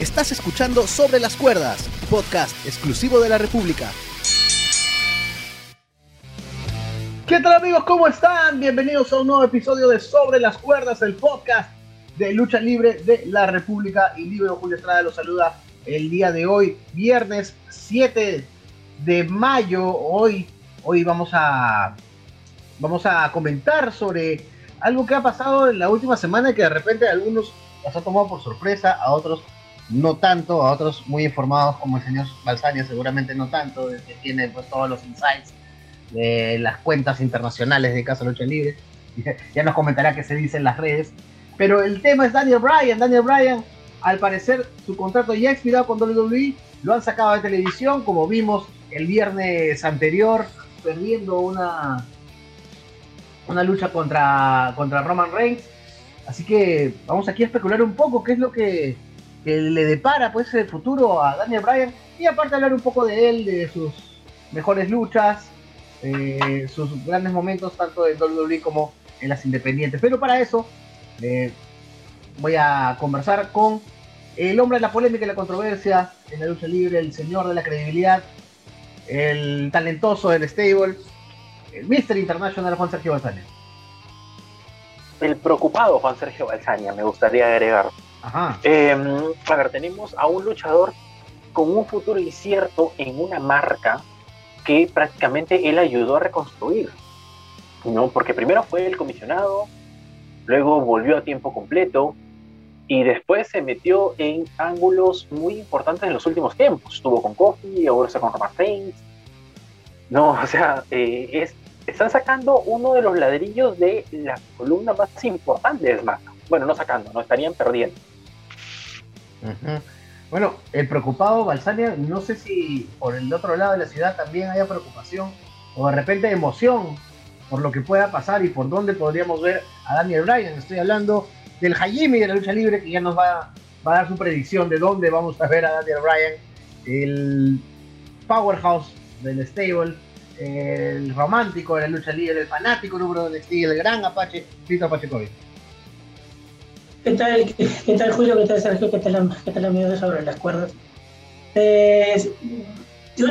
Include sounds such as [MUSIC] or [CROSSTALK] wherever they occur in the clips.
Estás escuchando Sobre las Cuerdas, podcast exclusivo de la República. ¿Qué tal amigos? ¿Cómo están? Bienvenidos a un nuevo episodio de Sobre las Cuerdas, el podcast de lucha libre de la República. Y Libre Julio Estrada los saluda el día de hoy, viernes 7 de mayo. Hoy, hoy vamos a, vamos a comentar sobre algo que ha pasado en la última semana y que de repente a algunos los ha tomado por sorpresa, a otros no tanto, a otros muy informados como el señor Balsania seguramente no tanto, que tiene pues todos los insights de las cuentas internacionales de Casa Lucha Libre. [LAUGHS] Ya nos comentará qué se dice en las redes. Pero el tema es Daniel Bryan. Daniel Bryan, al parecer, su contrato ya expirado con WWE. Lo han sacado de televisión, como vimos el viernes anterior, perdiendo una, una lucha contra, contra Roman Reigns. Así que vamos aquí a especular un poco qué es lo que que le depara pues el futuro a Daniel Bryan y aparte hablar un poco de él, de sus mejores luchas, eh, sus grandes momentos tanto en WWE como en las independientes. Pero para eso eh, voy a conversar con el hombre de la polémica y la controversia en la lucha libre, el señor de la credibilidad, el talentoso del stable, el Mr. International Juan Sergio Balsaña. El preocupado Juan Sergio Balsaña, me gustaría agregar. Em, a ver, tenemos a un luchador con un futuro incierto en una marca que prácticamente él ayudó a reconstruir. ¿no? Porque primero fue el comisionado, luego volvió a tiempo completo y después se metió en ángulos muy importantes en los últimos tiempos. Estuvo con Kofi, ahora está con Roman Reigns. No, o sea, eh, es, están sacando uno de los ladrillos de la columna más importante de SmackDown. Bueno, no sacando, no estarían perdiendo. Bueno, el preocupado Balsania, no sé si por el otro lado de la ciudad también haya preocupación o de repente emoción por lo que pueda pasar y por dónde podríamos ver a Daniel Bryan. Estoy hablando del Jaime de la lucha libre que ya nos va, a dar su predicción de dónde vamos a ver a Daniel Bryan, el powerhouse del stable, el romántico de la lucha libre, el fanático número de NXT, el gran Apache, Vito Apache COVID. ¿Qué tal, qué, tal Julio? ¿Qué tal Sergio? ¿Qué tal, qué tal amigo de sobre las cuerdas? Eh, yo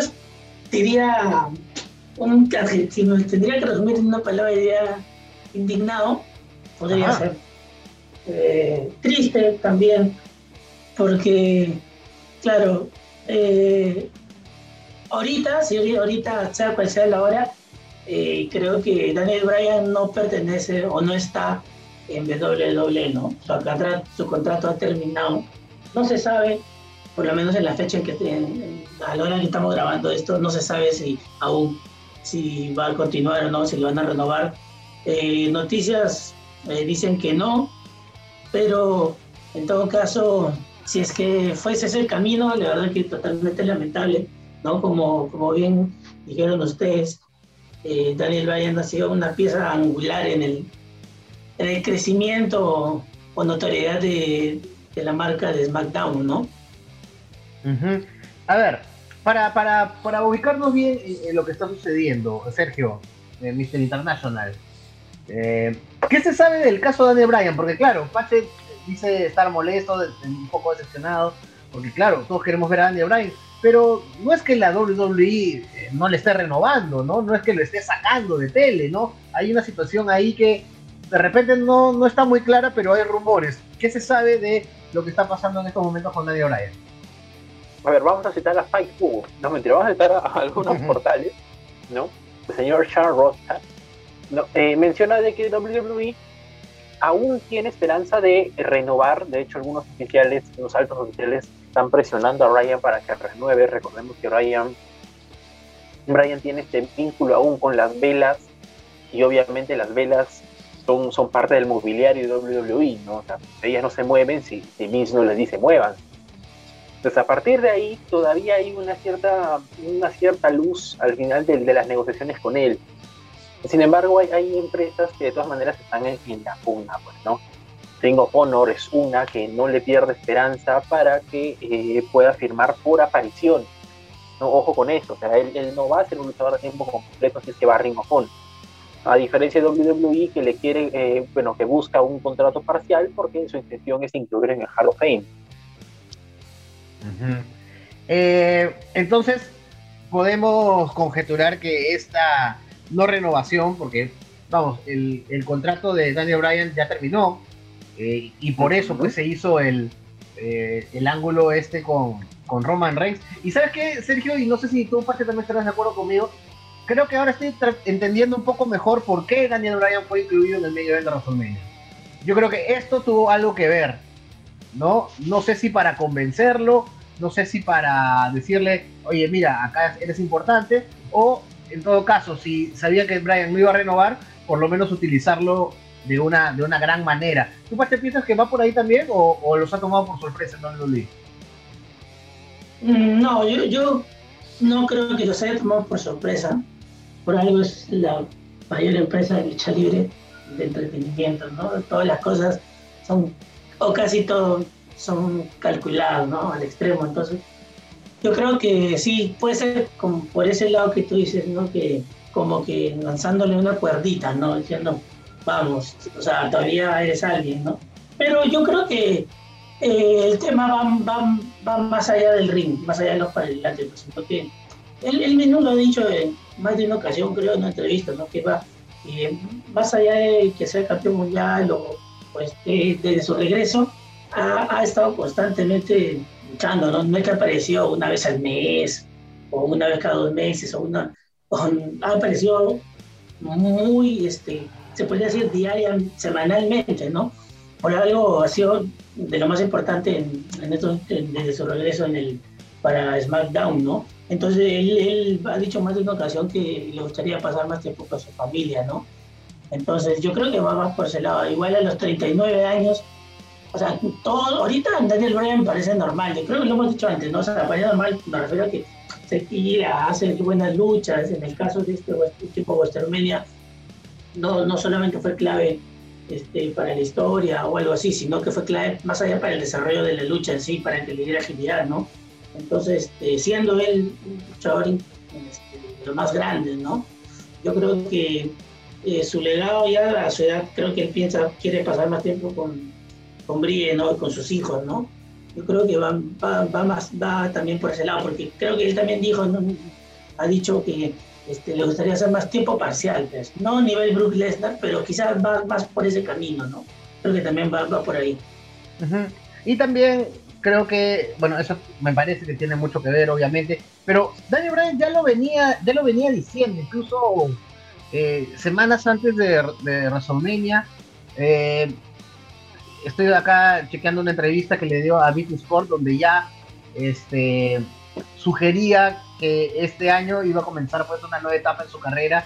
diría un si me tendría que resumir en una palabra diría indignado, podría ser. Eh, triste también, porque, claro, eh, ahorita, si ahorita sea cual sea la hora, eh, creo que Daniel Bryan no pertenece o no está en WWE, ¿no? Su, contrato ha terminado. No se sabe, por lo menos en la fecha en que a la hora que estamos grabando esto, no se sabe si aún si va a continuar o no, si lo van a renovar. Eh, noticias eh, dicen que no, pero en todo caso, si es que fuese ese el camino, la verdad que totalmente lamentable, ¿no? Como, como bien dijeron ustedes, eh, Daniel Bryan ha sido una pieza angular en el, el crecimiento o notoriedad de, la marca de SmackDown, ¿no? A ver, para, para, para, ubicarnos bien en, lo que está sucediendo, Sergio, en Mr. International, eh, ¿qué se sabe del caso de Daniel Bryan? Porque claro, Pache dice estar molesto, un poco decepcionado, porque claro, todos queremos ver a Daniel Bryan, pero no es que la WWE eh, no le esté renovando, ¿no? No es que lo esté sacando de tele, ¿no? Hay una situación ahí que de repente no, no está muy clara, pero hay rumores. ¿Qué se sabe de lo que está pasando en estos momentos con Daniel Bryan? A ver, vamos a citar a Fight No, mentira, vamos a citar a, algunos portales, ¿no? El señor Sean Rothschild no, eh, menciona de que WWE aún tiene esperanza de renovar. De hecho, algunos oficiales, los altos oficiales, están presionando a Ryan para que renueve. Recordemos que Ryan, Ryan tiene este vínculo aún con las velas y obviamente las velas son, parte del mobiliario de WWE, ¿no? O sea, ellas no se mueven si, si Vince no les dice muevan. Entonces, a partir de ahí, todavía hay una cierta, una cierta luz al final de, de las negociaciones con él. Sin embargo, hay, hay, empresas que de todas maneras están en, la pugna, pues, ¿no? Tengo Honor es una que no le pierde esperanza para que eh, pueda firmar por aparición. ¿no? Ojo con eso, o sea, él, él, no va a ser un luchador a tiempo completo si es que va a Ring of Honor a diferencia de WWE que le quiere, eh, bueno, que busca un contrato parcial porque su intención es incluir en el Hall of Fame. Eh, entonces, podemos conjeturar que esta no renovación, porque, vamos, el, contrato de Daniel Bryan ya terminó, eh, y por eso pues se hizo el, eh, el ángulo este con, con Roman Reigns. Y sabes qué, Sergio, y no sé si tú, Pache, también estarás de acuerdo conmigo, creo que ahora estoy entendiendo un poco mejor por qué Daniel Bryan fue incluido en el medio de WrestleMania. Yo creo que esto tuvo algo que ver, ¿no? No sé si para convencerlo, no sé si para decirle, oye, mira, acá eres importante, o en todo caso, si sabía que Brian no iba a renovar, por lo menos utilizarlo de una, de una gran manera. ¿Tú te piensas que va por ahí también o, los ha tomado por sorpresa no lo mm, No, yo, yo no creo que los haya tomado por sorpresa. Por algo es la mayor empresa de lucha libre de entretenimiento, ¿no? Todas las cosas son, o casi todo, son calculados, ¿no? Al extremo. Entonces, yo creo que sí, puede ser como por ese lado que tú dices, ¿no? Que como que lanzándole una cuerdita, ¿no? Diciendo, vamos, o sea, todavía eres alguien, ¿no? Pero yo creo que eh, el tema va, va, más allá del ring, más allá de los paralelos, porque él, él mismo lo ha dicho en más de una ocasión, creo, en una entrevista, ¿no? Que va, eh, más allá de que sea campeón mundial o pues desde su regreso, ha, estado constantemente luchando, ¿no? No es que apareció una vez al mes o una vez cada dos meses o una... ha aparecido muy, este, se podría decir diaria, semanalmente, ¿no? Por algo ha sido de lo más importante en, esto, desde su regreso en el, para SmackDown, ¿no? Entonces él, ha dicho más de una ocasión que le gustaría pasar más tiempo con su familia, ¿no? Entonces yo creo que va más por ese lado. Igual a los 39 años o sea, todo, ahorita Daniel Bryan parece normal, yo creo que lo hemos dicho antes, ¿no? O sea, me parece normal, me refiero a que se tira, hace buenas luchas, en el caso de este, tipo WrestleMania, no, no solamente fue clave este, para la historia o algo así, sino que fue clave más allá para el desarrollo de la lucha en sí, para que le diera agilidad, ¿no? Entonces, este, siendo él un luchador este, de los más grandes, ¿no? Yo creo que eh, su legado ya a su edad, creo que él piensa, quiere pasar más tiempo con, con Brie, ¿no? con sus hijos, ¿no? Yo creo que va, va, más, va también por ese lado, porque creo que él también dijo, ha dicho que este, le gustaría hacer más tiempo parcial, pues, no nivel Brook Lesnar, pero quizás va más por ese camino, ¿no? Creo que también va, va por ahí. Y también creo que, bueno, eso me parece que tiene mucho que ver, obviamente, pero Daniel Bryan ya lo venía, ya lo venía diciendo, incluso eh, semanas antes de, de WrestleMania, eh, estoy acá chequeando una entrevista que le dio a Beat Sport donde ya este, sugería que este año iba a comenzar pues una nueva etapa en su carrera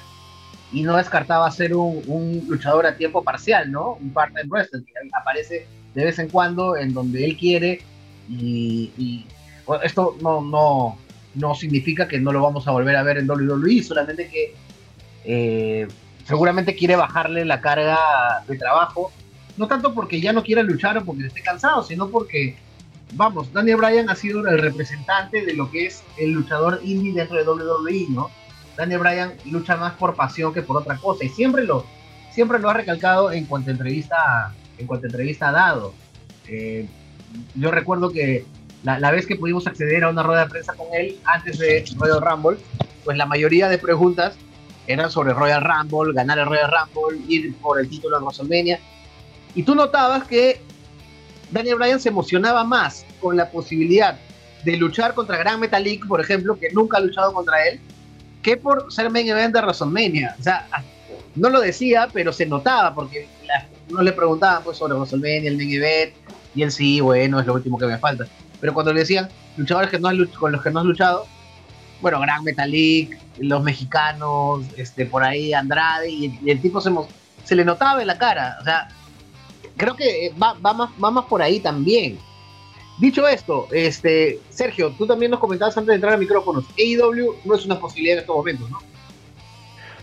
y no descartaba ser un, luchador a tiempo parcial, ¿no? Un part-time wrestler aparece de vez en cuando en donde él quiere y, esto no, no, no significa que no lo vamos a volver a ver en WWE, solamente que eh, seguramente quiere bajarle la carga de trabajo no tanto porque ya no quiera luchar o porque esté cansado, sino porque, vamos, Daniel Bryan ha sido el representante de lo que es el luchador indie dentro de WWE, ¿no? Daniel Bryan lucha más por pasión que por otra cosa y siempre lo, siempre lo ha recalcado en cuanto a entrevista, en cuanto entrevista ha dado. Eh, yo recuerdo que la, vez que pudimos acceder a una rueda de prensa con él antes de Royal Rumble, pues la mayoría de preguntas eran sobre Royal Rumble, ganar el Royal Rumble, ir por el título de WrestleMania. Y tú notabas que Daniel Bryan se emocionaba más con la posibilidad de luchar contra Gran Metalik, por ejemplo, que nunca ha luchado contra él, que por ser main event de WrestleMania. O sea, no lo decía, pero se notaba, porque no le preguntaban pues, sobre WrestleMania, el main event, y él sí, bueno, es lo último que me falta. Pero cuando le decían luchadores que no con los que no has luchado, bueno, Gran Metalik, los mexicanos, este, por ahí Andrade, y el, tipo se, se le notaba en la cara. O sea, creo que eh, va, va, más, va más por ahí también. Dicho esto, este, Sergio, tú también nos comentabas antes de entrar a micrófonos, AEW no es una posibilidad en estos momentos, ¿no?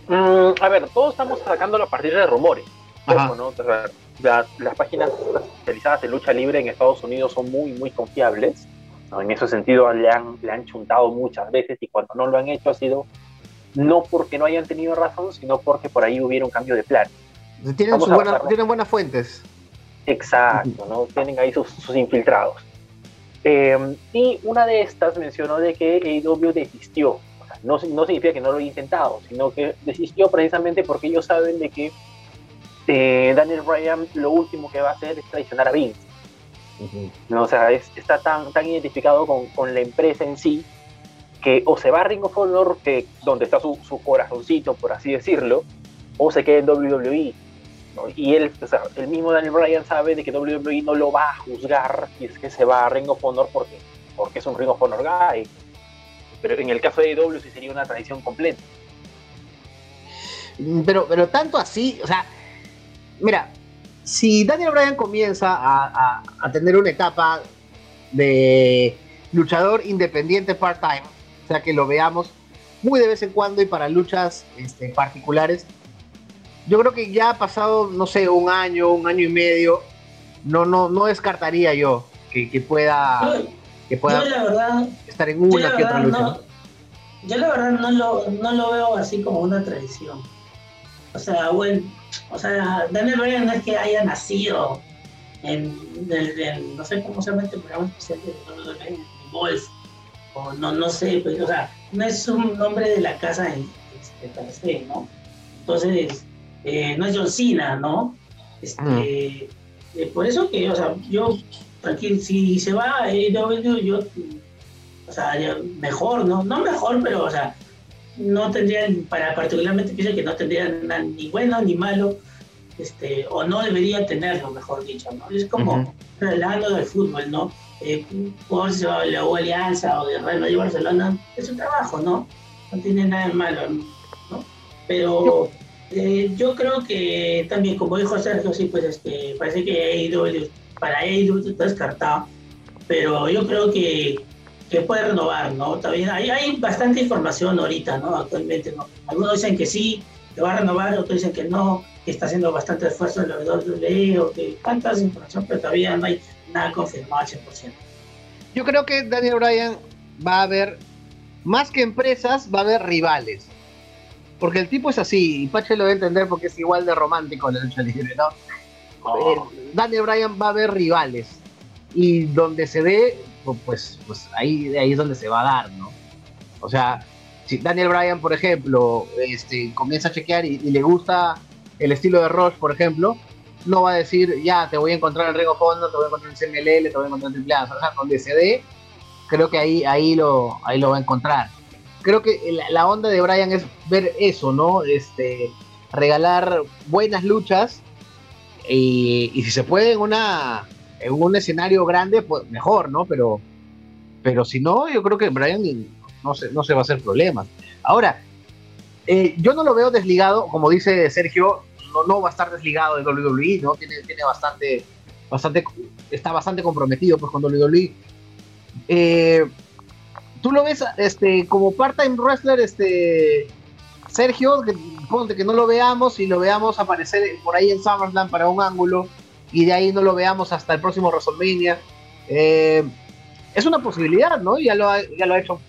Mm, a ver, todos estamos sacándolo a partir de rumores. Las páginas especializadas en lucha libre en Estados Unidos son muy, muy confiables. En ese sentido, le han, le han chuntado muchas veces y cuando no lo han hecho ha sido no porque no hayan tenido razón, sino porque por ahí hubiera un cambio de plan. Tienen, tienen buenas fuentes. Exacto, ¿no? Tienen ahí sus, infiltrados. Em, y una de estas mencionó de que AEW desistió. no, no significa que no lo haya intentado, sino que desistió precisamente porque ellos saben de que eh, Daniel Bryan lo último que va a hacer es traicionar a Vince. ¿no? O sea, está tan, tan identificado con, con, la empresa en sí que o se va a Ring of Honor, que, donde está su, su corazoncito, por así decirlo, o se queda en WWE. Y él, o sea, el mismo Daniel Bryan sabe de que WWE no lo va a juzgar si es que se va a Ring of Honor porque, porque es un Ring of Honor guy. Pero en el caso de WWE sí sería una tradición completa. Pero, pero tanto así, o sea, mira, si Daniel Bryan comienza a, tener una etapa de luchador independiente part-time, o sea que lo veamos muy de vez en cuando y para luchas este, particulares, yo creo que ya ha pasado, no sé, un año, un año y medio, no, no, no descartaría yo que, pueda, que pueda estar en una que otra lucha. Yo la verdad no lo, no lo veo así como una tradición. O sea, bueno, o sea, Daniel Bryan no es que haya nacido en, el, no sé cómo se llama este programa especial de o no, no sé, pues, o sea, no es un nombre de la casa en, este, ¿no? Entonces, eh, no es John Cena, ¿no? Este, mm. eh, por eso que, o sea, yo, aquí, si se va, eh, yo, yo, o sea, mejor, ¿no? No mejor, pero, o sea, no tendrían, para particularmente pienso que no tendrían ni bueno ni malo, este, o no debería tenerlo, mejor dicho, ¿no? Es como hablando del fútbol, ¿no? Eh, si va de la U Alianza o de Real Madrid Barcelona, es un trabajo, ¿no? No tiene nada de malo, ¿no? Pero eh, yo creo que también, como dijo Sergio, sí, pues este, parece que para AEW está descartado, pero yo creo que que puede renovar, ¿no? También hay, hay bastante información ahorita, ¿no? Actualmente, ¿no? Algunos dicen que sí, que va a renovar, otros dicen que no, que está haciendo bastante esfuerzo en la WWE, o que tantas información, pero todavía no hay nada confirmado al 100%. Yo creo que Daniel Bryan va a haber, más que empresas, va a haber rivales. Porque el tipo es así, y Pache lo va a entender porque es igual de romántico en la lucha libre, ¿no? Oh. Eh, Daniel Bryan va a haber rivales. Y donde se ve pues, pues ahí, ahí es donde se va a dar, ¿no? O sea, si Daniel Bryan, por ejemplo, este, comienza a chequear y, le gusta el estilo de Roche, por ejemplo, no va a decir, ya, te voy a encontrar en Ring of te voy a encontrar en CMLL, te voy a encontrar en Triple O sea, donde se creo que ahí, ahí, lo, ahí lo va a encontrar. Creo que la, onda de Bryan es ver eso, ¿no? Este, regalar buenas luchas y si se puede en una en un escenario grande, pues mejor, ¿no? Pero, pero si no, yo creo que Brian no se, no se va a hacer problemas. Ahora, eh, yo no lo veo desligado, como dice Sergio, no, no va a estar desligado de WWE, ¿no? Tiene, tiene bastante, bastante, está bastante comprometido pues, con WWE. Eh, Tú lo ves este, como part-time wrestler, este, Sergio, que, ponte que no lo veamos y lo veamos aparecer por ahí en SummerSlam para un ángulo y de ahí no lo veamos hasta el próximo WrestleMania. Eh, es una posibilidad, ¿no? Ya lo, ha, ya lo ha hecho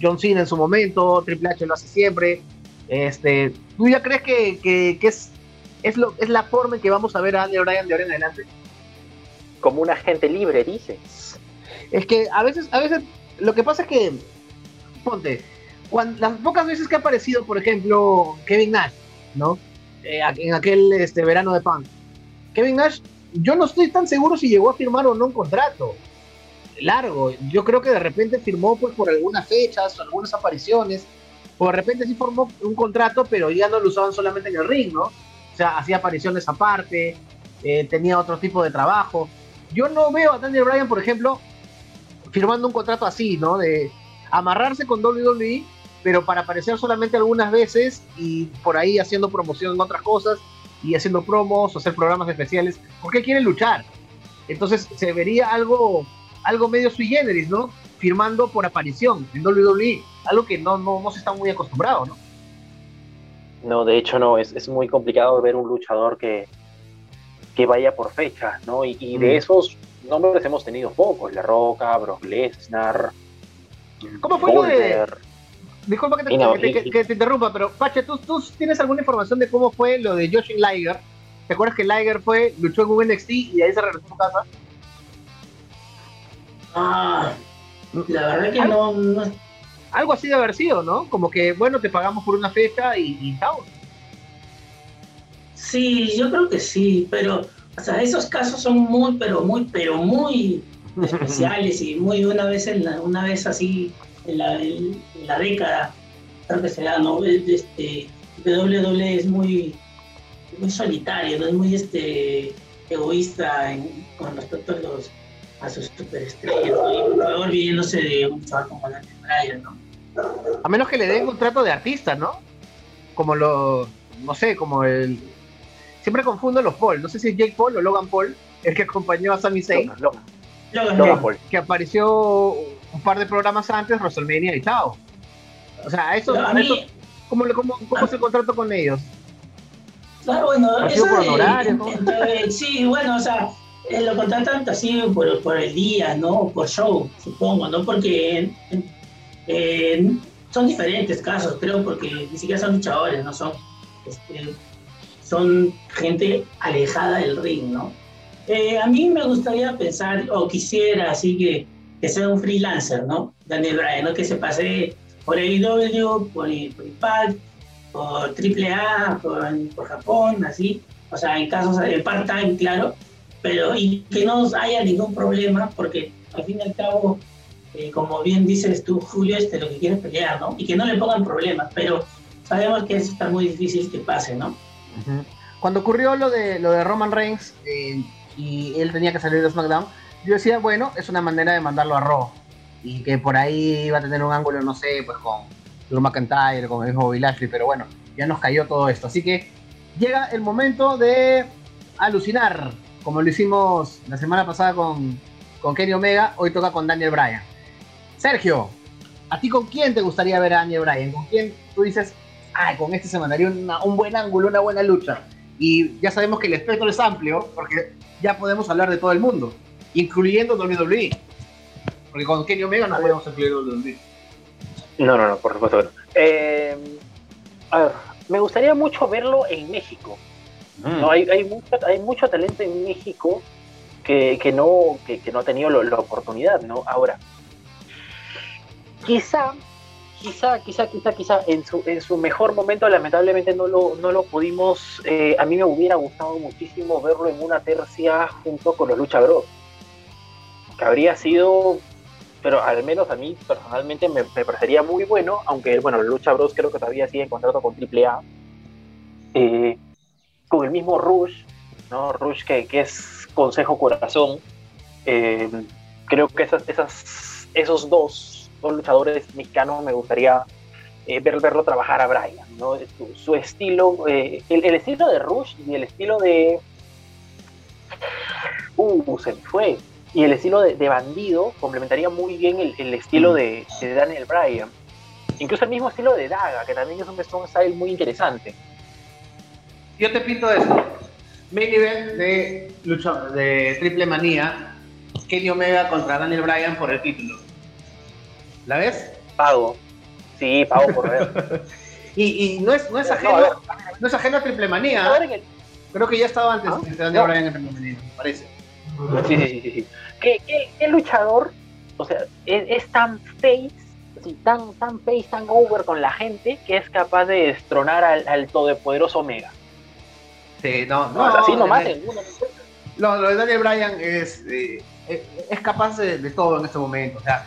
John Cena en su momento, Triple H lo hace siempre. Este, ¿Tú ya crees que, que, es, es, lo, es la forma en que vamos a ver a Andy Bryan de ahora en adelante? Como un agente libre, dices. Es que a veces, a veces, lo que pasa es que, ponte, cuando, las pocas veces que ha aparecido, por ejemplo, Kevin Nash, ¿no? Eh, en aquel este, verano de Punk. Kevin Nash yo no estoy tan seguro si llegó a firmar o no un contrato largo. Yo creo que de repente firmó pues por algunas fechas, algunas apariciones, o de repente sí formó un contrato, pero ya no lo usaban solamente en el ring, ¿no? O sea, hacía apariciones aparte, eh, tenía otro tipo de trabajo. Yo no veo a Daniel Bryan, por ejemplo, firmando un contrato así, ¿no? De amarrarse con WWE, pero para aparecer solamente algunas veces y por ahí haciendo promoción en otras cosas y haciendo promos o hacer programas especiales, porque quiere luchar. Entonces se vería algo, algo medio sui generis, ¿no? Firmando por aparición en WWE, algo que no, no, no se está muy acostumbrado, ¿no? No, de hecho no, es, es muy complicado ver un luchador que, que vaya por fecha, ¿no? Y, y de mm. esos nombres hemos tenido pocos, La Roca, Brock Lesnar. ¿Cómo fue lo de, Disculpa que te, interrumpa, pero Pache, ¿tú, ¿tú, tienes alguna información de cómo fue lo de Josh Liger? ¿Te acuerdas que Liger fue, luchó en un NXT y ahí se regresó a su casa? Ah, la verdad que no, no, Algo así de haber sido, ¿no? Como que, bueno, te pagamos por una fecha y, y chao. Sí, yo creo que sí, pero, o sea, esos casos son muy, pero muy, pero muy [LAUGHS] especiales y muy una vez en la, una vez así en la, en la década, creo que se da, ¿no? Este, WWE es muy, muy solitario, ¿no? Es muy este egoísta en- con respecto a los a sus superestrellas, ¿no? Y por favor, de un chaval como Daniel Bryan, ¿no? A menos que le den contrato de artista, ¿no? Como lo, no sé, como el... Siempre confundo los Paul, no sé si es Jake Paul o Logan Paul, el que acompañó a Sami Zayn, Logan, Logan, Logan Logan Paul. Paul. que apareció un par de programas antes, WrestleMania y chao. O sea, eso, mí- eso- ¿cómo, el contrato con ellos? Claro, bueno, ¿Ha eso por no? sí, bueno, o sea, eh, lo contratan así por, por el día, ¿no? Por show, supongo, ¿no? Porque eh, son diferentes casos, creo, porque ni siquiera son luchadores, ¿no? Son, este, son gente alejada del ring, ¿no? Eh, a mí me gustaría pensar, o quisiera, así que, que sea un freelancer, ¿no? Daniel Bryan, ¿no? Que se pase por AEW, por, por Impact, por AAA, por, por Japón, así, o sea, en casos de part-time, claro, pero y que no haya ningún problema, porque al fin y al cabo, eh, como bien dices tú, Julio, este, lo que quiere es pelear, ¿no? Y que no le pongan problemas, pero sabemos que eso está muy difícil que pase, ¿no? Cuando ocurrió lo de, lo de Roman Reigns eh, y él tenía que salir de SmackDown, yo decía, bueno, es una manera de mandarlo a Raw. Y que por ahí iba a tener un ángulo, no sé, pues con Drew McIntyre, con el mismo Bobby Lashley, pero bueno, ya nos cayó todo esto. Así que llega el momento de alucinar, como lo hicimos la semana pasada con, con Kenny Omega, hoy toca con Daniel Bryan. Sergio, ¿a ti con quién te gustaría ver a Daniel Bryan? ¿Con quién tú dices, ay, con este se mandaría un buen ángulo, una buena lucha? Y ya sabemos que el espectro es amplio, porque ya podemos hablar de todo el mundo, incluyendo WWE. Porque con Kenny Omega no podemos incluir WWE. No, no, no, por supuesto que no. Eh, a ver, me gustaría mucho verlo en México. No, hay, hay, mucho, hay mucho talento en México que, que no, que, que no ha tenido lo- la oportunidad, ¿no? Ahora, quizá, quizá, quizá, quizá, quizá en su, en su mejor momento, lamentablemente no lo, no lo pudimos. eh, a mí me hubiera gustado muchísimo verlo en una tercia junto con los Lucha Bros. Que habría sido, pero al menos a mí personalmente me, parecería muy bueno, aunque, bueno, Lucha Bros creo que todavía sigue en contrato con AAA. Eh, con el mismo Rush, ¿no? Rush que, que es Consejo Corazón. Eh, creo que esas, esas, esos dos, dos luchadores mexicanos me gustaría eh, ver, verlo trabajar a Brian, ¿no? Su, estilo, eh, el estilo de Rush y el estilo de... Uh, se me fue. Y el estilo de, de Bandido complementaría muy bien el, el estilo de, de Daniel Bryan. Incluso el mismo estilo de Daga, que también es un, un style muy interesante. Yo te pinto eso. Main event de, lucha, de Triple Manía, Kenny Omega contra Daniel Bryan por el título. ¿La ves? Pago. Sí, pago por ver. [LAUGHS] Y, y no, es, no, es No, ajeno, no es ajeno a Triple Manía. Creo que ya estaba antes ¿Ah? de Daniel No. Bryan en Triple Manía, me parece. Sí, sí, sí, sí. ¿Qué, qué, qué luchador, o sea, es, es tan face, así, tan, tan face, tan over con la gente, que es capaz de destronar al, al todopoderoso Omega? Sí, no, No, no, así nomás, eh, ninguno. Lo, lo de Daniel Bryan es, eh, es, es capaz de, de todo en este momento. O sea,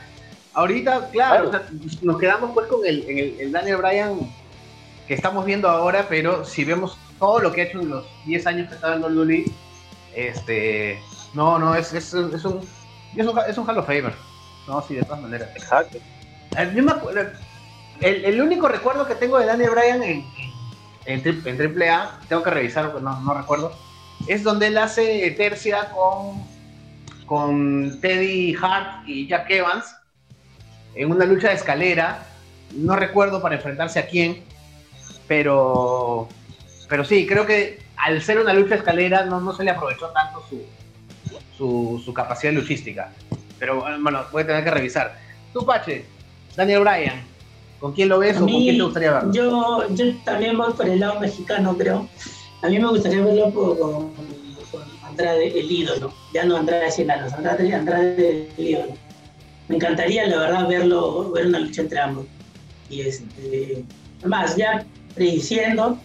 ahorita, claro, Claro. o sea, nos quedamos pues con el, el, el Daniel Bryan que estamos viendo ahora, pero si vemos todo lo que ha hecho en los 10 años que está en WWE, este, no, no, es, es, es un, es un, es un Hall of Famer. No, sí, de todas maneras. Exacto. Yo me acuerdo- el, el único recuerdo que tengo de Daniel Bryan en, en, tri- en AAA, tengo que revisar, porque no, no recuerdo, es donde él hace tercia con, con Teddy Hart y Jack Evans en una lucha de escalera. No recuerdo para enfrentarse a quién, pero, pero sí, creo que al ser una lucha de escalera no, no se le aprovechó tanto su, su, su capacidad luchística. Pero bueno, voy a tener que revisar. Tú, Pache, Daniel Bryan, ¿con quién lo ves A o con quién te gustaría verlo? Yo, yo también voy por el lado mexicano, creo. A mí me gustaría verlo por- con, Andrade, el ídolo. Ya no Andrade Cienalos, Andrade, Andrade el ídolo. me encantaría, la verdad, verlo, ver una lucha entre ambos. Y este, además, ya prediciendo,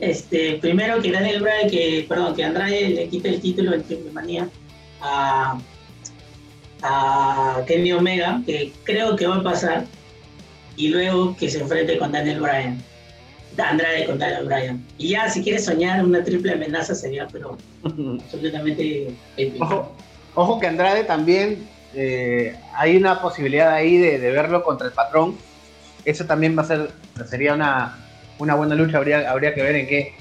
este, primero que Daniel Bryan, que, perdón, que Andrade le quite el título en Manía a, a Kenny Omega, que creo que va a pasar, y luego que se enfrente con Daniel Bryan. Andrade con Daniel Bryan. Y ya, si quieres soñar, una triple amenaza sería, pero [LAUGHS] absolutamente Ojo, ojo que Andrade también eh, hay una posibilidad ahí de, verlo contra el patrón. Eso también va a ser, sería una, una buena lucha, habría, habría que ver en qué,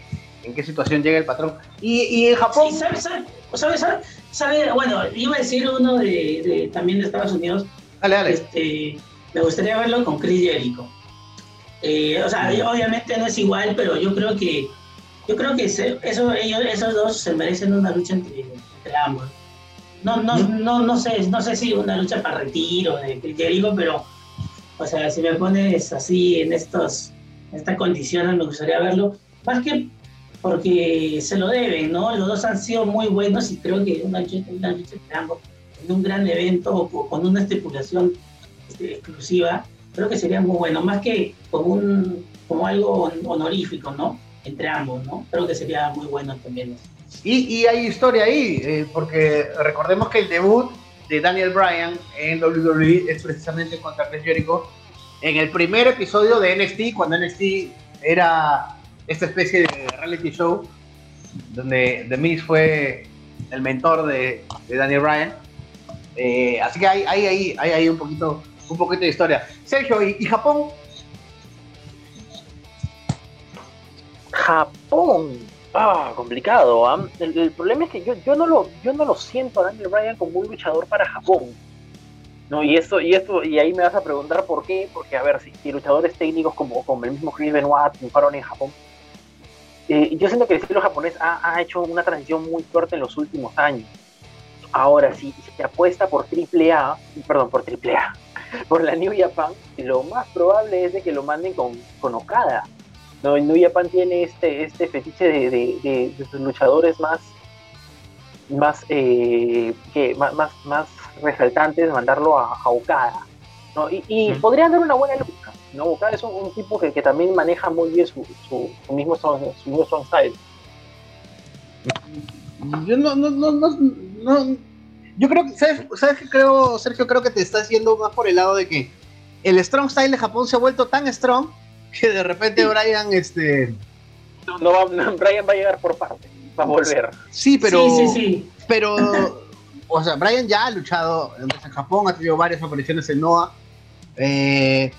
en qué situación llega el patrón. Y, en Japón... ¿sabes, sabe, Bueno, iba a decir uno de, también de Estados Unidos. Dale, dale. Este, me gustaría verlo con Chris Jericho. Eh, o sea, obviamente no es igual, pero yo creo que yo creo que eso, ellos, esos dos se merecen una lucha entre, entre ambos. No, no, no, no sé, no sé si una lucha para retiro de Jericho, pero, o sea, si me pones así en estos, estas condiciones, me gustaría verlo. Más que porque se lo deben, ¿no? Los dos han sido muy buenos y creo que una lucha, una ambos en un gran evento con una estipulación este, exclusiva, creo que sería muy bueno, más que como, un, como algo honorífico, ¿no? Entre ambos, ¿no? Creo que sería muy bueno también. Y, hay historia ahí, eh, porque recordemos que el debut de Daniel Bryan en WWE es precisamente contra Chris Jericho en el primer episodio de NXT, cuando NXT era esta especie de reality show, donde The Miz fue el mentor de, Daniel Bryan. Eh, así que hay, hay, un, poquito, un poquito de historia. Sergio, ¿y, Japón? Japón. Ah, complicado. ¿ah? El, problema es que yo, yo, no lo, yo no lo siento a Daniel Bryan como un luchador para Japón. No, y esto, y esto, y ahí me vas a preguntar por qué, porque a ver, si, luchadores técnicos como, como el mismo Chris Benoit triunfaron en Japón, eh, yo siento que el estilo japonés ha, hecho una transición muy fuerte en los últimos años. Ahora, si, se apuesta por triple A, perdón, por triple A, [LAUGHS] por la New Japan, lo más probable es de que lo manden con, con Okada. No, New Japan tiene este, este fetiche de, de, sus luchadores más, más, eh, que, más, más, más resaltantes, mandarlo a, Okada. ¿no? Y, y podrían dar una buena lucha. ¿no? Okada es un, tipo que, que, también maneja muy bien su, su, mismo, strong, su mismo strong style. Yo no, no, no, no, yo creo que, ¿sabes, ¿sabes qué creo, Sergio? Creo que te estás yendo más por el lado de que el strong style de Japón se ha vuelto tan strong que de repente Brian, este... No, va, Brian va a llegar por parte, va a volver. Sí, pero... Sí, sí, sí. Pero, o sea, Brian ya ha luchado en Japón, ha tenido varias apariciones en Noah. Eh,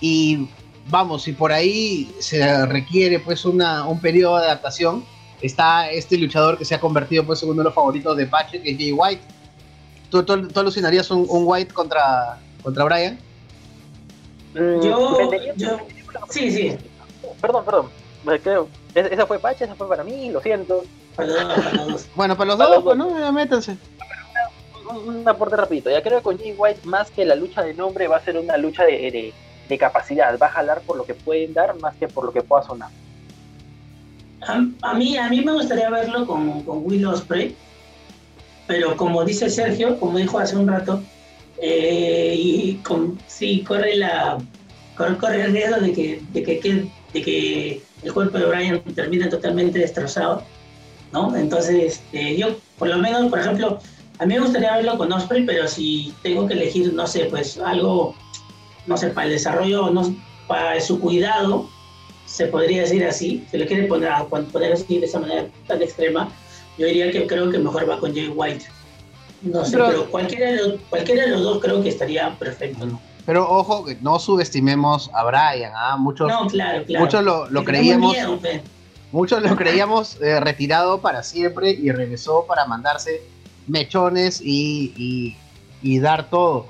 y vamos, si por ahí se requiere pues una, un periodo de adaptación, está este luchador que se ha convertido pues en uno de los favoritos de Pache, que es Jay White. ¿Tú, tú, alucinarías un, un, White contra, contra Brian? Yo, Sí, sí. Perdón, perdón. Creo. Esa fue Pache, esa fue para mí, lo siento. [LAUGHS] Bueno, para los dos, pues, ¿no? métanse. Un, aporte rapidito. Ya creo que con Jay White, más que la lucha de nombre, va a ser una lucha de, de, capacidad. Va a jalar por lo que pueden dar más que por lo que pueda sonar. A, mí, a mí me gustaría verlo con, con Will Ospreay, pero como dice Sergio, como dijo hace un rato, eh, y con, sí, corre la, corre, el riesgo de que, de que, de que el cuerpo de Brian termine totalmente destrozado, ¿no? Entonces, este, yo, por lo menos, por ejemplo, a mí me gustaría verlo con Osprey, pero si tengo que elegir, no sé, pues algo, no sé, para el desarrollo, no, para su cuidado, se podría decir así, se le quiere poner, poner así de esa manera tan extrema, yo diría que creo que mejor va con Jay White. No sé, pero, cualquiera, de los, cualquiera de los dos creo que estaría perfecto, ¿no? Pero ojo, no subestimemos a Brian, ¿ah? Muchos, muchos lo, creíamos. muchos lo creíamos eh, retirado para siempre y regresó para mandarse mechones y, dar todo.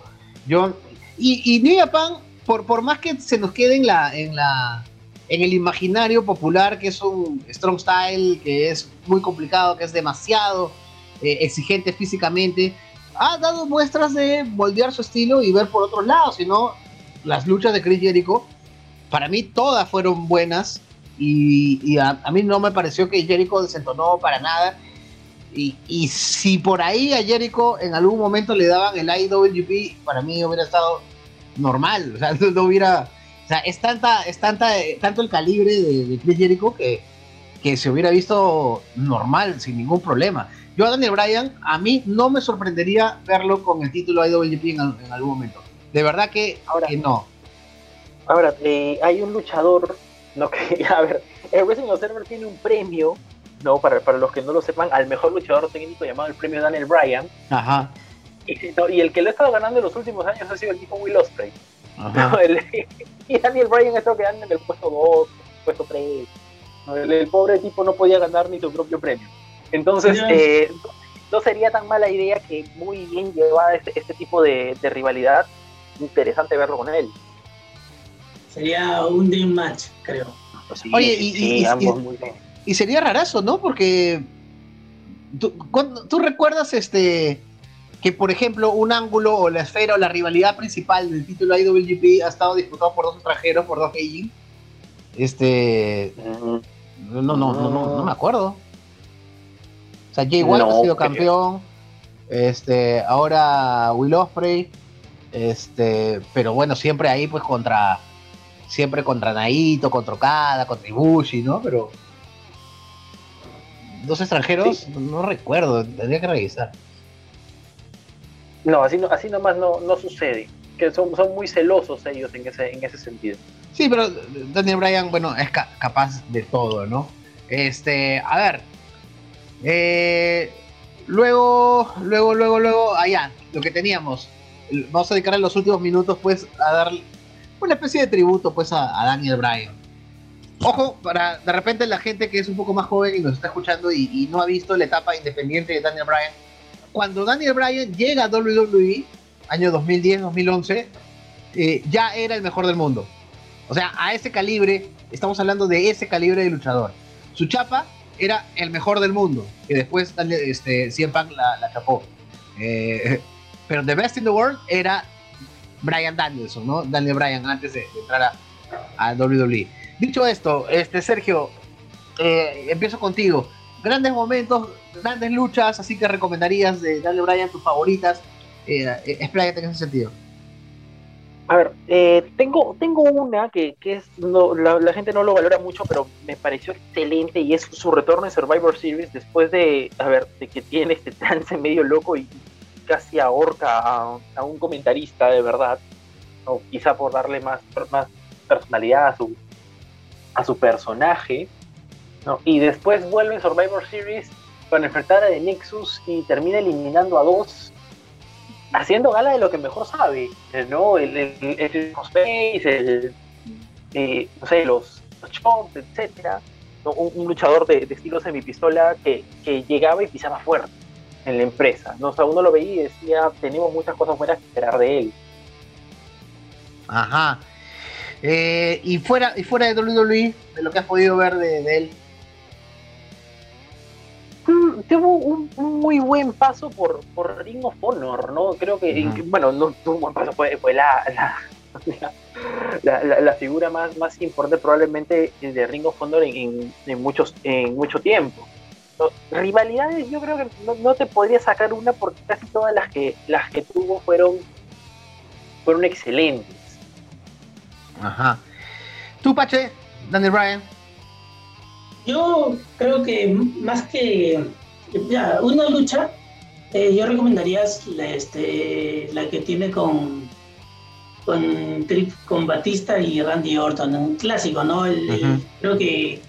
Yo, y, y New Japan, por, por más que se nos quede en la, en la en el imaginario popular que es un strong style, que es muy complicado, que es demasiado eh, exigente físicamente, ha dado muestras de moldear su estilo y ver por otro lado, sino las luchas de Chris Jericho, para mí todas fueron buenas y, a, mí no me pareció que Jericho desentonó para nada. Y, y, si por ahí a Jericho en algún momento le daban el IWGP, para mí hubiera estado normal. O sea, [LAUGHS] no, hubiera. O sea, es, tanta, es tanta, tanto el calibre de, de Chris Jericho que, que se hubiera visto normal, sin ningún problema. Yo a Daniel Bryan, a mí no me sorprendería verlo con el título IWGP en, en algún momento. De verdad que, ahora, que no. Ahora, eh, hay un luchador, no que, [LAUGHS] a ver, el Wrestling Observer tiene un premio ¿no? Para, para los que no lo sepan, al mejor luchador técnico llamado el premio Daniel Bryan. Ajá. Y, no, y, el que lo ha estado ganando en los últimos años ha sido el tipo Will Ospreay. No, el, [LAUGHS] y Daniel Bryan ha estado quedando en el puesto 2, puesto 3. ¿no? El, el, pobre tipo no podía ganar ni su propio premio. Entonces, eh, no sería tan mala idea que muy bien llevada este, este tipo de, de, rivalidad. Interesante verlo con él. Sería un dream match, creo. Sí, Oye, y, sí, y, ambos muy bien y sería rarazo, ¿no? Porque tú, tú, recuerdas este que, por ejemplo, un ángulo o la esfera o la rivalidad principal del título IWGP ha estado disputado por dos extranjeros, por dos Heijin. Este. No, no, no, no, no, me acuerdo. O sea, Jay White no, ha sido campeón. Este, ahora Will Ospreay. Este, pero bueno, siempre ahí pues contra. Siempre contra Naito, contra Okada, contra Ibushi, ¿no? Pero dos extranjeros, sí. no recuerdo, tendría que revisar. No, así, no, así nomás no, no sucede. Que son, son muy celosos ellos en ese, en ese sentido. Sí, pero Daniel Bryan, bueno, es ca capaz de todo, ¿no? Este, a ver. Eh, luego, luego, luego, luego, allá, lo que teníamos. Vamos a dedicar los últimos minutos, pues, a dar una especie de tributo, pues, a, a Daniel Bryan ojo, para de repente la gente que es un poco más joven y nos está escuchando y, y no ha visto la etapa independiente de Daniel Bryan, cuando Daniel Bryan llega a WWE, año 2010-2011, eh, ya era el mejor del mundo. O sea, a ese calibre, estamos hablando de ese calibre de luchador. Su chapa era el mejor del mundo, que después este, CM Punk la, la chapó. Eh, [LAUGHS] pero The Best in the World era Brian Danielson, ¿no? Daniel Bryan antes de, entrar a, WWE. Dicho esto, este Sergio, eh, empiezo contigo. Grandes momentos, grandes luchas, así que recomendarías de Daniel Bryan tus favoritas. Eh, eh, expláyate en ese sentido. A ver, eh, tengo, tengo una que, que es no, la, gente no lo valora mucho, pero me pareció excelente y es su retorno en Survivor Series después de, a ver, de que tiene este trance medio loco y casi ahorca a, a un comentarista de verdad, o quizá por darle más, más personalidad a su, a su personaje, ¿no? y después vuelve en Survivor Series para enfrentar a The Nexus y termina eliminando a dos, haciendo gala de lo que mejor sabe, ¿no? El, el, cosplays, el, eh, no sé, los, los chops, etcétera. Un, luchador de, estilo semipistola que, que llegaba y pisaba fuerte en la empresa. ¿no? O sea, uno lo veía y decía, tenemos muchas cosas buenas que esperar de él. Ajá. Eh, y, fuera, y fuera de WWE, de lo que has podido ver de él. Tuvo un, un, muy buen paso por, por Ring of Honor, ¿no? Creo que, uh -huh. bueno, no tuvo un buen paso, fue, fue la, [LAUGHS] la, la, la, la, figura más, más importante probablemente de Ring of Honor en, en, en muchos, en mucho tiempo. Rivalidades, yo creo que no, no, te podría sacar una porque casi todas las que, las que tuvo fueron, fueron excelentes. Ajá. ¿Tú, Pache? Daniel Bryan. Yo creo que más que ya, una lucha, eh, yo recomendaría la, este, la que tiene con, con, con Batista y Randy Orton, un clásico, ¿no? El, uh -huh. Creo que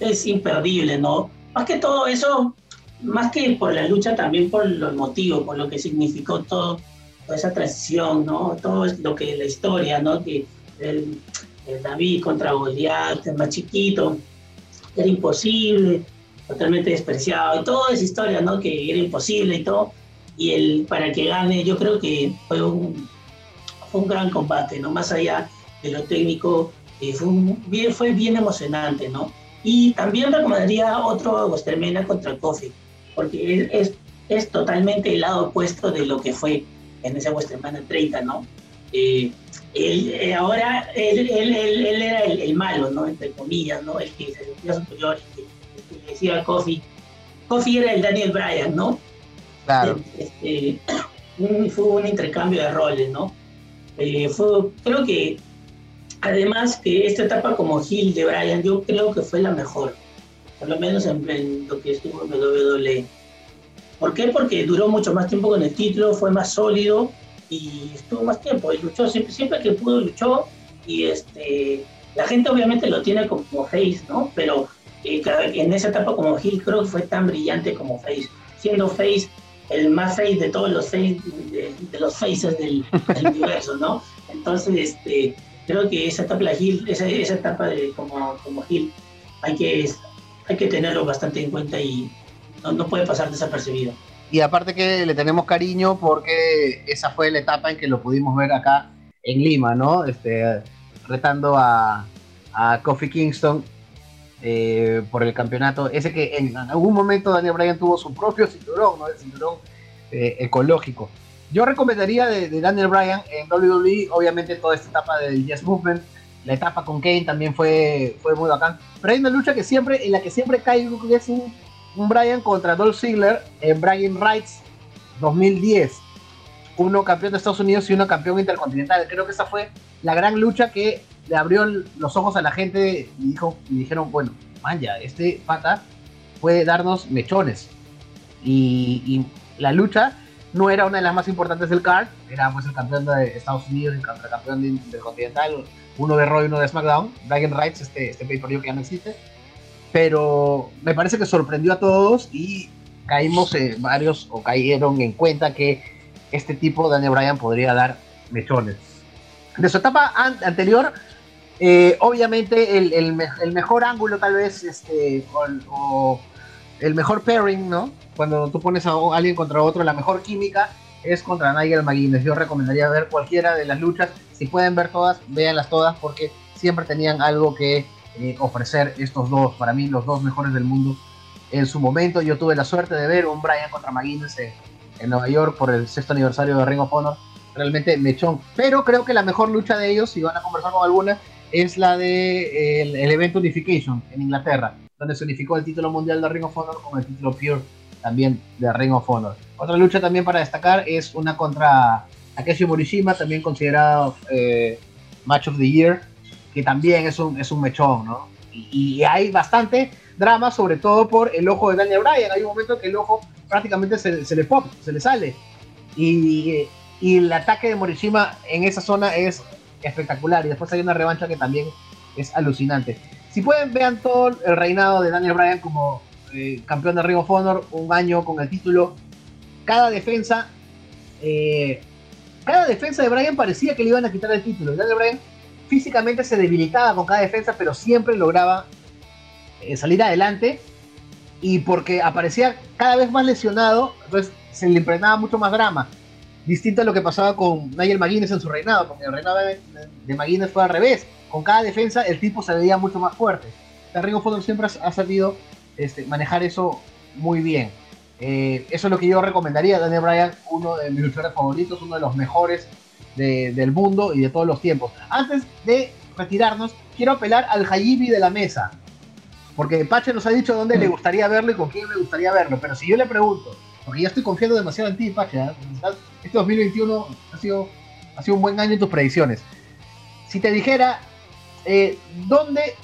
es imperdible, ¿no? Más que todo eso, más que por la lucha, también por los motivos, por lo que significó todo, toda esa transición, ¿no? Todo lo que la historia, ¿no? Que el, el David contra Goliat, el más chiquito, era imposible, totalmente despreciado, y toda esa historia, ¿no? Que era imposible y todo, y el, para que gane, yo creo que fue un, fue un gran combate, ¿no? Más allá de lo técnico, eh, fue, un, bien, fue bien emocionante, ¿no? Y también recomendaría otro Westermena contra Kofi, porque es, es, totalmente el lado opuesto de lo que fue en ese Westermana 30, ¿no? Eh, él, eh, ahora él, él, él era el, el, malo, ¿no? Entre comillas, ¿no? El que se sentía superior, el que, decía Kofi, Kofi era el Daniel Bryan, ¿no? Claro. Este, fue un intercambio de roles, ¿no? Eh, fue, creo que, además que esta etapa como Hill de Bryan, yo creo que fue la mejor, por lo menos en, lo que estuvo en WWE. ¿Por qué? Porque duró mucho más tiempo con el título, fue más sólido y estuvo más tiempo. Y luchó siempre, siempre que pudo, luchó. Y este, la gente obviamente lo tiene como face, ¿no? Pero en esa etapa como Hill creo que fue tan brillante como face. Siendo face el más face de todos los face, de, los faces del, [LAUGHS] universo, ¿no? Entonces, este, creo que esa etapa de Hill, esa, esa etapa de como, como Hill, hay que, hay que tenerlo bastante en cuenta y no, no puede pasar desapercibido. Y aparte que le tenemos cariño porque esa fue la etapa en que lo pudimos ver acá en Lima, ¿no? Este, retando a, a Kofi Kingston eh, por el campeonato. Ese que en algún momento Daniel Bryan tuvo su propio cinturón, ¿no? El cinturón eh, ecológico. Yo recomendaría de, Daniel Bryan en WWE, obviamente toda esta etapa del Yes Movement, la etapa con Kane también fue, fue muy bacán. Pero hay una lucha que siempre, en la que siempre cae un, un Bryan contra Dolph Ziggler en Bryan Rights 2010. Uno campeón de Estados Unidos y uno campeón intercontinental. Creo que esa fue la gran lucha que le abrió los ojos a la gente y, dijo, y dijeron, bueno, ya este pata puede darnos mechones. Y, la lucha no era una de las más importantes del card, era pues el campeón de Estados Unidos, el campeón del Continental, uno de Raw y uno de SmackDown, Dragon Rights, este, este pay per view que ya no existe. Pero me parece que sorprendió a todos y caímos varios, o cayeron en cuenta que este tipo, Daniel Bryan, podría dar mechones. De su etapa anterior, eh, obviamente el, mejor ángulo tal vez, este, el mejor pairing, ¿no? Cuando tú pones a alguien contra otro, la mejor química es contra Nigel McGuinness. Yo recomendaría ver cualquiera de las luchas. Si pueden ver todas, véanlas todas porque siempre tenían algo que eh, ofrecer estos dos. Para mí, los dos mejores del mundo en su momento. Yo tuve la suerte de ver un Brian contra McGuinness en, en Nueva York por el sexto aniversario de Ring of Honor. Realmente mechón. Pero creo que la mejor lucha de ellos, si van a conversar con alguna, es la de el, evento Unification en Inglaterra, donde se unificó el título mundial de Ring of Honor con el título Pure también de Ring of Honor. Otra lucha también para destacar es una contra Takeshi Morishima, también considerado eh, Match of the Year, que también es un, es un mechón, ¿no? Y, hay bastante drama, sobre todo por el ojo de Daniel Bryan. Hay un momento que el ojo prácticamente se, se le pop, se le sale. Y, y el ataque de Morishima en esa zona es espectacular. Y después hay una revancha que también es alucinante. Si pueden, vean todo el reinado de Daniel Bryan como eh, campeón de Ring of Honor, un año con el título. Cada defensa, eh, cada defensa de Bryan parecía que le iban a quitar el título. Daniel Bryan físicamente se debilitaba con cada defensa, pero siempre lograba eh, salir adelante. Y porque aparecía cada vez más lesionado, entonces se le impregnaba mucho más drama distinto a lo que pasaba con Nigel McGuinness en su reinado, porque el reinado de, McGuinness fue al revés. Con cada defensa el tipo se veía mucho más fuerte. El Ring of siempre ha, sabido este, manejar eso muy bien. Eh, eso es lo que yo recomendaría. Daniel Bryan, uno de mis luchadores favoritos, uno de los mejores del mundo y de todos los tiempos. Antes de retirarnos, quiero apelar al Hayibi de la mesa. Porque Pache nos ha dicho dónde le gustaría verlo y con quién le gustaría verlo. Pero si yo le pregunto, porque ya estoy confiando demasiado en ti, Pache. ¿eh? Este 2021 ha sido, ha sido un buen año en tus predicciones. Si te dijera, eh, ¿dónde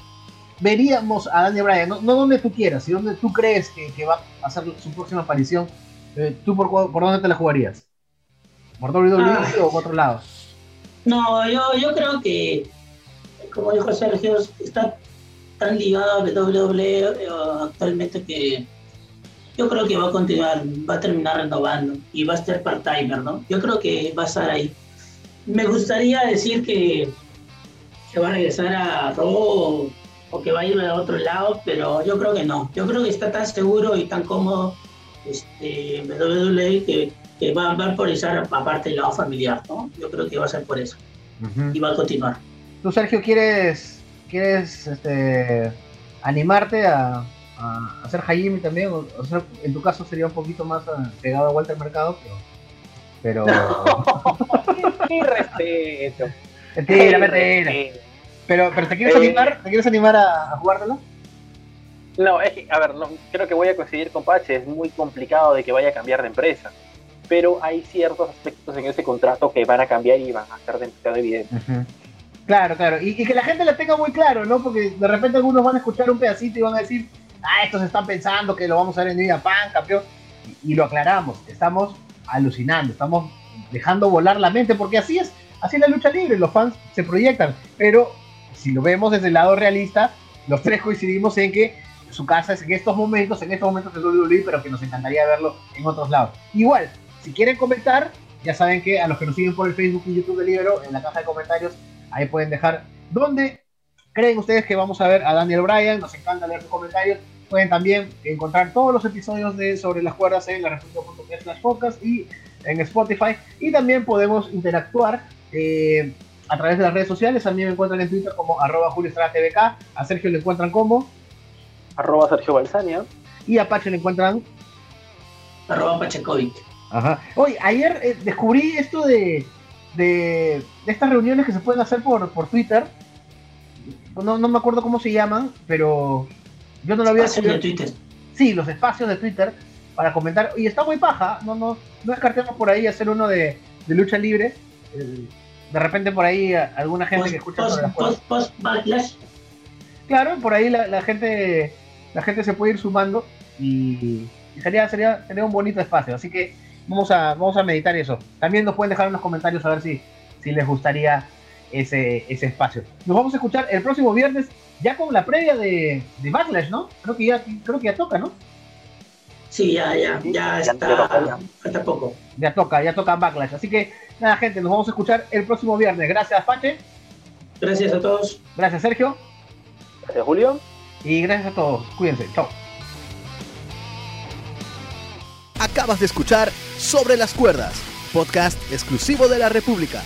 veríamos a Daniel Bryan? No, donde tú quieras, sino donde tú crees que, va a hacer su próxima aparición. Eh, ¿Tú por, por, dónde te la jugarías? ¿Por WWE ah. o por otro lado? No, yo, yo creo que, como dijo Sergio, está tan ligado a WWE eh, actualmente que yo creo que va a continuar, va a terminar renovando y va a ser part-timer, ¿no? Yo creo que va a estar ahí. Me gustaría decir que, que va a regresar a Raw o, que va a ir a otro lado, pero yo creo que no. Yo creo que está tan seguro y tan cómodo este, WWE que, que va, a por esa aparte del lado familiar, ¿no? Yo creo que va a ser por eso. Y va a continuar. ¿Tú, Sergio, quieres, quieres este, animarte a, a hacer Jaime también, o, en tu caso sería un poquito más ah, pegado a Walter Mercado, pero... pero... [LAUGHS] ¡Qué respeto! Mentira, mentira. Pero, pero ¿te quieres eh, animar? ¿Te quieres animar a, a jugártelo? No, es que, a ver, no, creo que voy a coincidir con Pache, es muy complicado de que vaya a cambiar de empresa, pero hay ciertos aspectos en ese contrato que van a cambiar y van a ser demasiado evidentes. Claro, claro, y, que la gente la tenga muy claro, ¿no? Porque de repente algunos van a escuchar un pedacito y van a decir, ah, estos están pensando que lo vamos a ver en New Pan, campeón, y, lo aclaramos, estamos alucinando, estamos dejando volar la mente, porque así es, así es la lucha libre, los fans se proyectan, pero si lo vemos desde el lado realista, los tres coincidimos en que su casa es en estos momentos, en estos momentos es WWE, pero que nos encantaría verlo en otros lados. Igual, si quieren comentar, ya saben que a los que nos siguen por el Facebook y YouTube de Libero, en la caja de comentarios, ahí pueden dejar dónde creen ustedes que vamos a ver a Daniel Bryan. Nos encanta leer sus comentarios. Pueden también encontrar todos los episodios de Sobre las Cuerdas en la las podcast y en Spotify. Y también podemos interactuar eh, a través de las redes sociales. A mí me encuentran en Twitter como arroba A Sergio le encuentran como arroba Sergio Balsania. Y a Pache le encuentran arroba Pachecovic. Ajá. Oye, ayer eh, descubrí esto de, de, estas reuniones que se pueden hacer por, por Twitter. No, no me acuerdo cómo se llaman, pero yo no lo había Espacios de Twitter. Sí, los espacios de Twitter para comentar. Y está muy paja, no, no, no descartemos por ahí hacer uno de, de lucha libre. Eh, de repente por ahí alguna gente que escucha post, post, backlash. Claro, por ahí la, la gente la gente se puede ir sumando y, sería, sería, sería un bonito espacio. Así que vamos a, vamos a meditar eso. También nos pueden dejar en los comentarios a ver si, si les gustaría ese, ese espacio. Nos vamos a escuchar el próximo viernes ya con la previa de, de Backlash, ¿no? Creo que ya, creo que ya toca, ¿no? Sí, ya, ya, ya está. Falta poco. Ya toca, ya toca Backlash. Así que, nada, gente, nos vamos a escuchar el próximo viernes. Gracias, Pache. Gracias a todos. Gracias, Sergio. Gracias, Julio. Y gracias a todos. Cuídense. Chao. Acabas de escuchar Sobre las Cuerdas, podcast exclusivo de la República.